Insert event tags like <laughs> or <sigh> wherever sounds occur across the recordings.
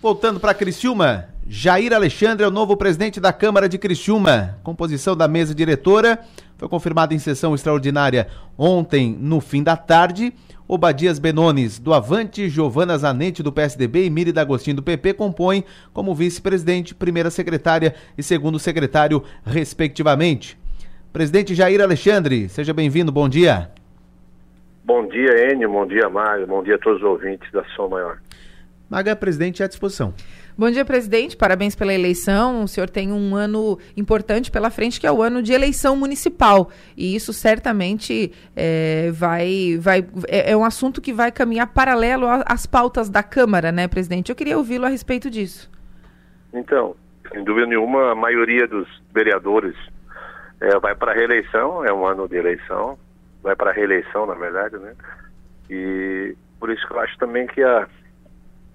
Voltando para Criciúma, Jair Alexandre é o novo presidente da Câmara de Criciúma. Composição da mesa diretora foi confirmada em sessão extraordinária ontem, no fim da tarde. Obadias Benones, do Avante, Giovana Zanetti, do PSDB e Miri D'Agostinho, do PP, compõem como vice-presidente, primeira secretária e segundo secretário, respectivamente. Presidente Jair Alexandre, seja bem-vindo, bom dia. Bom dia, Enio, bom dia, Mário, bom dia a todos os ouvintes da Som Maior. Maga, presidente, à disposição. Bom dia, presidente. Parabéns pela eleição. O senhor tem um ano importante pela frente, que é o ano de eleição municipal. E isso certamente é, vai, vai é, é, um assunto que vai caminhar paralelo às pautas da Câmara, né, presidente? Eu queria ouvi-lo a respeito disso. Então, sem dúvida nenhuma, a maioria dos vereadores é, vai para a reeleição, é um ano de eleição, vai para a reeleição, na verdade, né? E por isso que eu acho também que a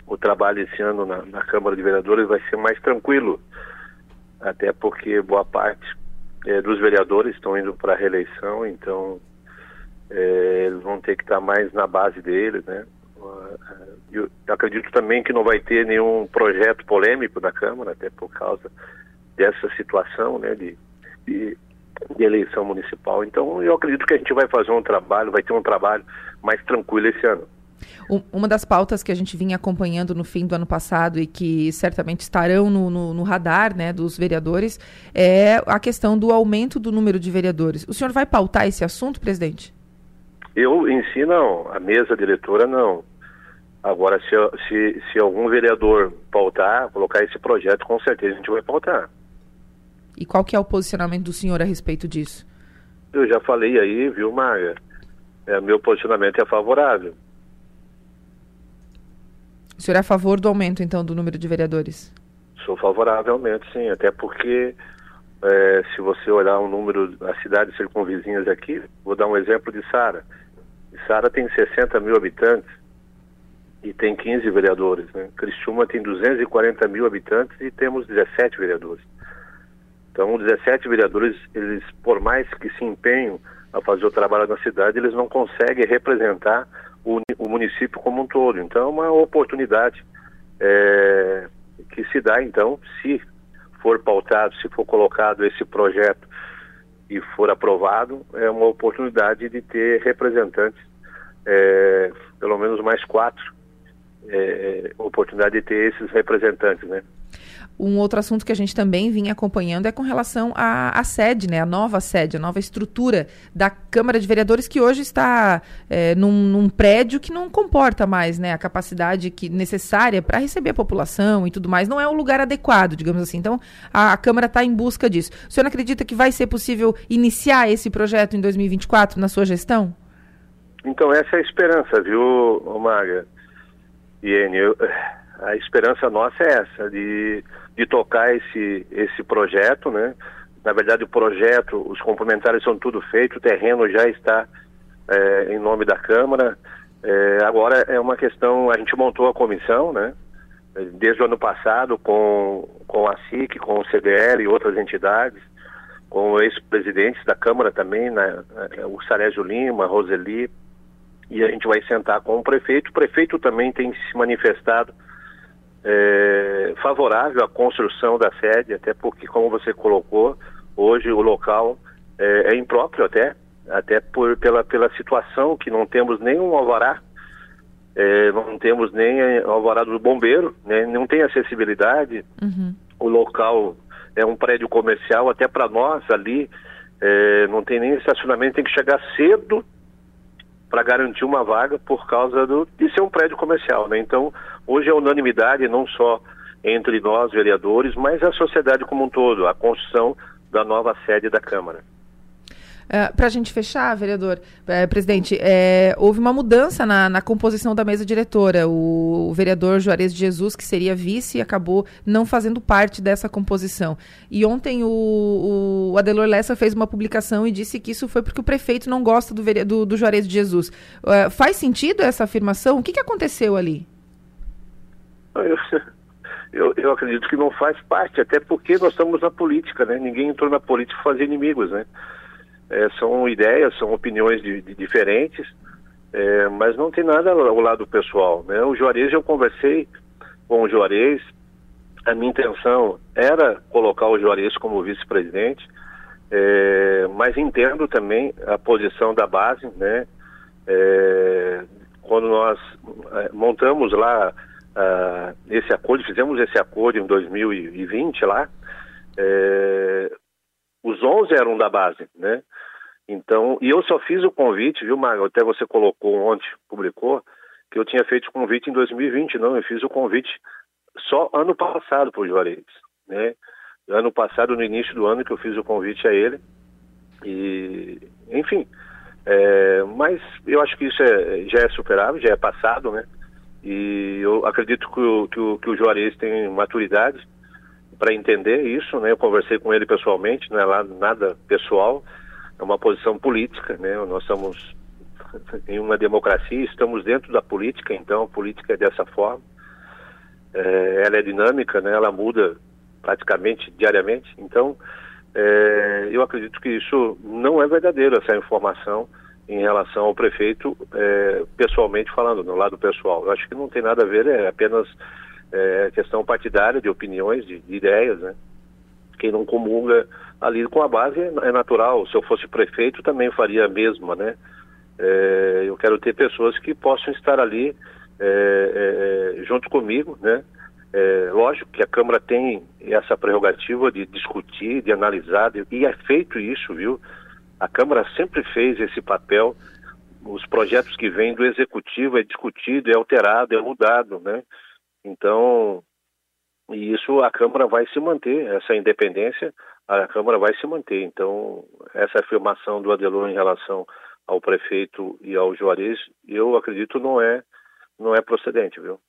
o trabalho esse ano na, na, Câmara de Vereadores vai ser mais tranquilo, até porque boa parte é, dos vereadores estão indo para a reeleição, então é, eles vão ter que estar mais na base deles, né? Eu acredito também que não vai ter nenhum projeto polêmico na Câmara, até por causa dessa situação, né, de, de, de eleição municipal. Então, eu acredito que a gente vai fazer um trabalho, vai ter um trabalho mais tranquilo esse ano. Uma das pautas que a gente vinha acompanhando no fim do ano passado e que certamente estarão no, no, no, radar né, dos vereadores é a questão do aumento do número de vereadores. O senhor vai pautar esse assunto, presidente? Eu em si não, a mesa diretora não. Agora, se, se, se algum vereador pautar, colocar esse projeto, com certeza a gente vai pautar. E qual que é o posicionamento do senhor a respeito disso? Eu já falei aí, viu, Maga? É, meu posicionamento é favorável. O senhor é a favor do aumento, então, do número de vereadores? Sou favoravelmente, sim, até porque é, se você olhar o número das cidades circunvizinhas aqui, vou dar um exemplo de Sara. Sara tem 60 mil habitantes e tem 15 vereadores. Né? Tem 240 mil habitantes e temos 17 vereadores. Então, 17 vereadores, eles, por mais que se empenham a fazer o trabalho na cidade, eles não conseguem representar o, o município como um todo. Então, é uma oportunidade é, que se dá, então, se for pautado, se for colocado esse projeto e for aprovado, é uma oportunidade de ter representantes, é, pelo menos mais quatro, é, oportunidade de ter esses representantes, né? Um outro assunto que a gente também vinha acompanhando é com relação à, à sede, né? A nova sede, a nova estrutura da Câmara de Vereadores, que hoje está é, num, num, prédio que não comporta mais né, a capacidade que, necessária para receber a população e tudo mais. Não é o lugar adequado, digamos assim. Então, a, a Câmara está em busca disso. O senhor acredita que vai ser possível iniciar esse projeto em 2024 na sua gestão? Então, essa é a esperança, viu, Maga? Iene, eu a esperança nossa é essa, de, de tocar esse, esse projeto, né? Na verdade, o projeto, os complementares são tudo feito, o terreno já está é, em nome da Câmara. É, agora é uma questão, a gente montou a comissão, né? Desde o ano passado, com, com a SIC, com o CDL e outras entidades, com ex-presidentes da Câmara também, né? o Sarésio Lima, Roseli, e a gente vai sentar com o prefeito. O prefeito também tem se manifestado é, favorável à construção da sede, até porque, como você colocou, hoje o local é, é impróprio até, até por, pela, pela situação que não temos nenhum alvará, é, não temos nem alvará do bombeiro, né, não tem acessibilidade, uhum. o local é um prédio comercial, até para nós ali, é, não tem nem estacionamento, tem que chegar cedo para garantir uma vaga por causa do, de ser um prédio comercial. Né? Então, hoje é unanimidade, não só entre nós, vereadores, mas a sociedade como um todo, a construção da nova sede da Câmara. Uh, é, Para a gente fechar, vereador, é, presidente, é, houve uma mudança na, na, composição da mesa diretora. O, o, vereador Juarez de Jesus, que seria vice, acabou não fazendo parte dessa composição. E ontem o, o Adelor Lessa fez uma publicação e disse que isso foi porque o prefeito não gosta do, do, do Juarez de Jesus. Uh, faz sentido essa afirmação? O que, que aconteceu ali? <laughs> Eu, eu, acredito que não faz parte, até porque nós estamos na política, né? Ninguém entrou na política para fazer inimigos, né? É, são ideias, são opiniões de, de diferentes, é, mas não tem nada ao lado pessoal. Né? O Juarez eu conversei com o Juarez. A minha intenção era colocar o Juarez como vice-presidente, é, mas entendo também a posição da base, né? É, quando nós é, montamos lá esse acordo, fizemos esse acordo em 2020 lá, é, os 11 eram da base, né? Então, e eu só fiz o convite, viu, Mago? Até você colocou ontem, publicou, que eu tinha feito o convite em 2020, não, eu fiz o convite só ano passado para o Juarez, né? Ano passado, no início do ano, que eu fiz o convite a ele. E, enfim, é, mas eu acho que isso é, já é superável, já é passado, né? E eu acredito que o, que o, que o Juarez tem maturidade para entender isso, né? Eu conversei com ele pessoalmente, não é lá nada pessoal, é uma posição política, né? Nós estamos em uma democracia, estamos dentro da política, então a política é dessa forma. É, ela é dinâmica, né? Ela muda praticamente diariamente. Então, é, eu acredito que isso não é verdadeiro, essa informação em relação ao prefeito, é, pessoalmente falando, no lado pessoal. Eu acho que não tem nada a ver, é apenas é, questão partidária, de opiniões, de, de, ideias, né? Quem não comunga ali com a base é, é natural. Se eu fosse prefeito, também faria a mesma, né? É, eu quero ter pessoas que possam estar ali é, é, junto comigo, né? lógico que a Câmara tem essa prerrogativa de discutir, de analisar, de, e é feito isso, viu? A Câmara sempre fez esse papel. Os projetos que vêm do Executivo é discutido, é alterado, é mudado, né? Então, e isso a Câmara vai se manter, essa independência, a Câmara vai se manter. Então, essa afirmação do Adelor em relação ao prefeito e ao Juarez, eu acredito não é não é procedente, viu?